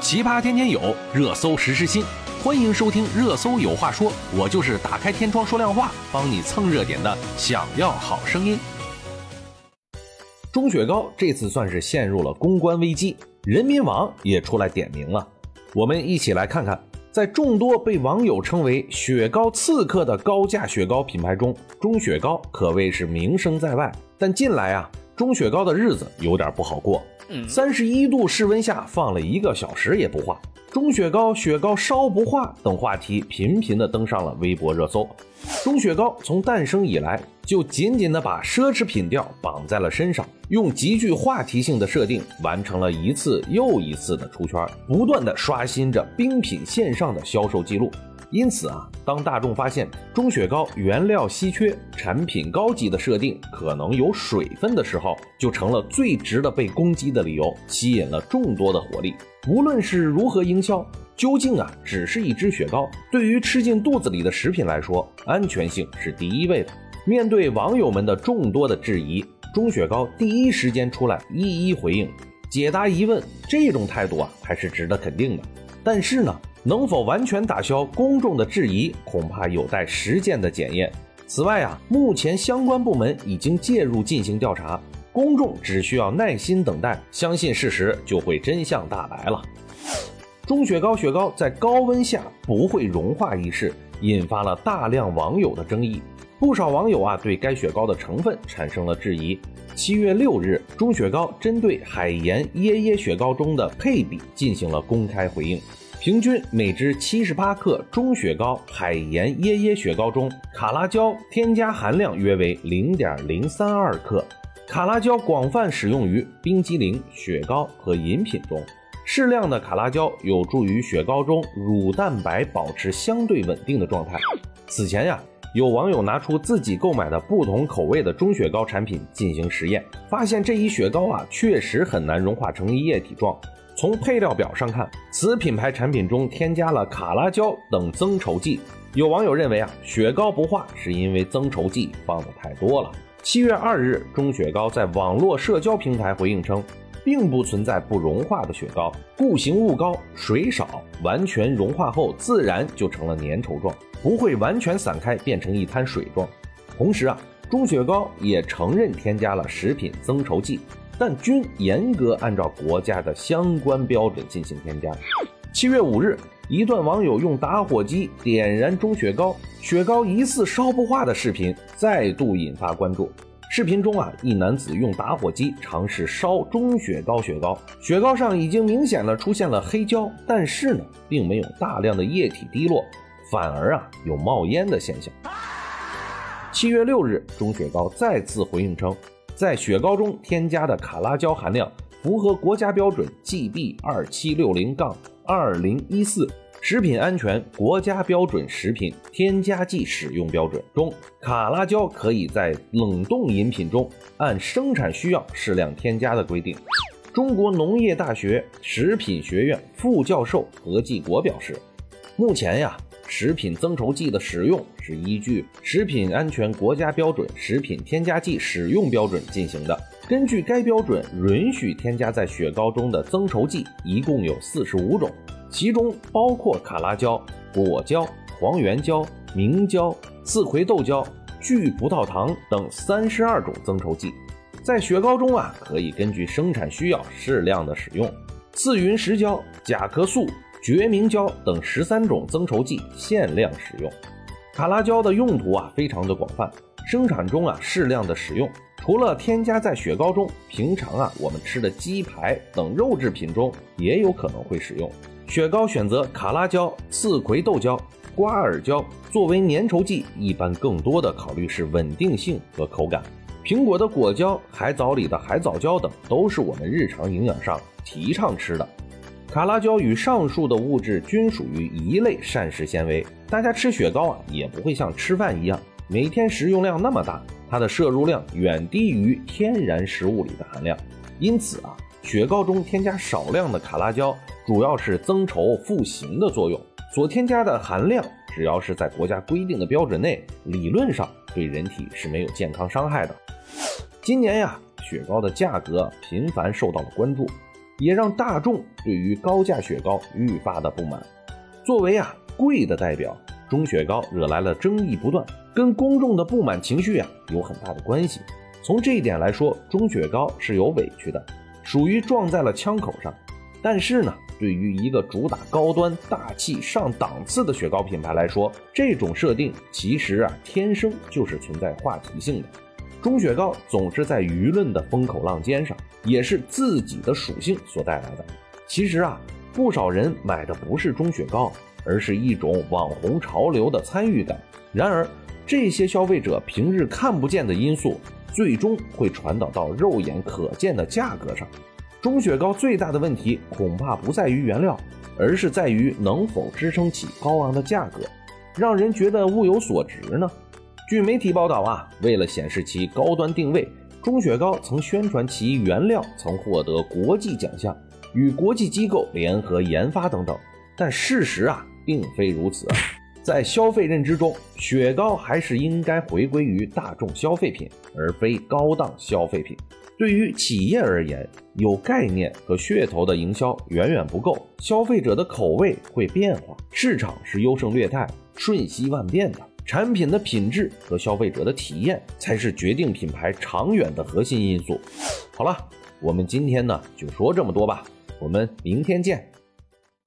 奇葩天天有，热搜时时新。欢迎收听《热搜有话说》，我就是打开天窗说亮话，帮你蹭热点的。想要好声音。钟雪糕这次算是陷入了公关危机，人民网也出来点名了。我们一起来看看，在众多被网友称为“雪糕刺客”的高价雪糕品牌中，钟雪糕可谓是名声在外。但近来啊，钟雪糕的日子有点不好过。三十一度室温下放了一个小时也不化，钟雪糕雪糕烧不化等话题频频的登上了微博热搜。钟雪糕从诞生以来就紧紧的把奢侈品调绑在了身上，用极具话题性的设定完成了一次又一次的出圈，不断的刷新着冰品线上的销售记录。因此啊，当大众发现钟雪糕原料稀缺、产品高级的设定可能有水分的时候，就成了最值得被攻击的理由，吸引了众多的火力。无论是如何营销，究竟啊只是一只雪糕，对于吃进肚子里的食品来说，安全性是第一位的。面对网友们的众多的质疑，钟雪糕第一时间出来一一回应，解答疑问。这种态度啊，还是值得肯定的。但是呢？能否完全打消公众的质疑，恐怕有待实践的检验。此外啊，目前相关部门已经介入进行调查，公众只需要耐心等待，相信事实就会真相大白了。中雪糕雪糕在高温下不会融化一事，引发了大量网友的争议。不少网友啊对该雪糕的成分产生了质疑。七月六日，钟雪糕针对海盐椰椰雪糕中的配比进行了公开回应。平均每只七十八克中雪糕海盐椰椰雪糕中，卡拉胶添加含量约为零点零三二克。卡拉胶广泛使用于冰激凌、雪糕和饮品中。适量的卡拉胶有助于雪糕中乳蛋白保持相对稳定的状态。此前呀，有网友拿出自己购买的不同口味的中雪糕产品进行实验，发现这一雪糕啊，确实很难融化成液体状。从配料表上看，此品牌产品中添加了卡拉胶等增稠剂。有网友认为啊，雪糕不化是因为增稠剂放的太多了。七月二日，中雪糕在网络社交平台回应称，并不存在不融化的雪糕，固形物高，水少，完全融化后自然就成了粘稠状，不会完全散开变成一滩水状。同时啊，钟雪糕也承认添加了食品增稠剂。但均严格按照国家的相关标准进行添加。七月五日，一段网友用打火机点燃钟雪糕，雪糕疑似烧不化的视频再度引发关注。视频中啊，一男子用打火机尝试烧钟雪糕，雪糕雪糕上已经明显的出现了黑焦，但是呢，并没有大量的液体滴落，反而啊有冒烟的现象。七月六日，钟雪糕再次回应称。在雪糕中添加的卡拉胶含量符合国家标准 GB 二七六零杠二零一四食品安全国家标准食品添加剂使用标准中，卡拉胶可以在冷冻饮品中按生产需要适量添加的规定。中国农业大学食品学院副教授何继国表示，目前呀。食品增稠剂的使用是依据食品安全国家标准食品添加剂使用标准进行的。根据该标准，允许添加在雪糕中的增稠剂一共有四十五种，其中包括卡拉胶、果胶、黄原胶、明胶、刺葵豆胶、聚葡萄糖等三十二种增稠剂。在雪糕中啊，可以根据生产需要适量的使用。次云石胶、甲壳素。决明胶等十三种增稠剂限量使用，卡拉胶的用途啊非常的广泛，生产中啊适量的使用，除了添加在雪糕中，平常啊我们吃的鸡排等肉制品中也有可能会使用。雪糕选择卡拉胶、刺葵豆胶、瓜尔胶作为粘稠剂，一般更多的考虑是稳定性和口感。苹果的果胶、海藻里的海藻胶等都是我们日常营养上提倡吃的。卡拉胶与上述的物质均属于一类膳食纤维，大家吃雪糕啊，也不会像吃饭一样每天食用量那么大，它的摄入量远低于天然食物里的含量。因此啊，雪糕中添加少量的卡拉胶，主要是增稠复形的作用。所添加的含量只要是在国家规定的标准内，理论上对人体是没有健康伤害的。今年呀，雪糕的价格频繁受到了关注。也让大众对于高价雪糕愈发的不满。作为啊贵的代表，钟雪糕惹来了争议不断，跟公众的不满情绪啊有很大的关系。从这一点来说，钟雪糕是有委屈的，属于撞在了枪口上。但是呢，对于一个主打高端、大气、上档次的雪糕品牌来说，这种设定其实啊天生就是存在话题性的。钟雪糕总是在舆论的风口浪尖上，也是自己的属性所带来的。其实啊，不少人买的不是钟雪糕，而是一种网红潮流的参与感。然而，这些消费者平日看不见的因素，最终会传导到肉眼可见的价格上。钟雪糕最大的问题恐怕不在于原料，而是在于能否支撑起高昂的价格，让人觉得物有所值呢？据媒体报道啊，为了显示其高端定位，钟雪糕曾宣传其原料曾获得国际奖项，与国际机构联合研发等等。但事实啊，并非如此。在消费认知中，雪糕还是应该回归于大众消费品，而非高档消费品。对于企业而言，有概念和噱头的营销远远不够，消费者的口味会变化，市场是优胜劣汰、瞬息万变的。产品的品质和消费者的体验才是决定品牌长远的核心因素。好了，我们今天呢就说这么多吧，我们明天见。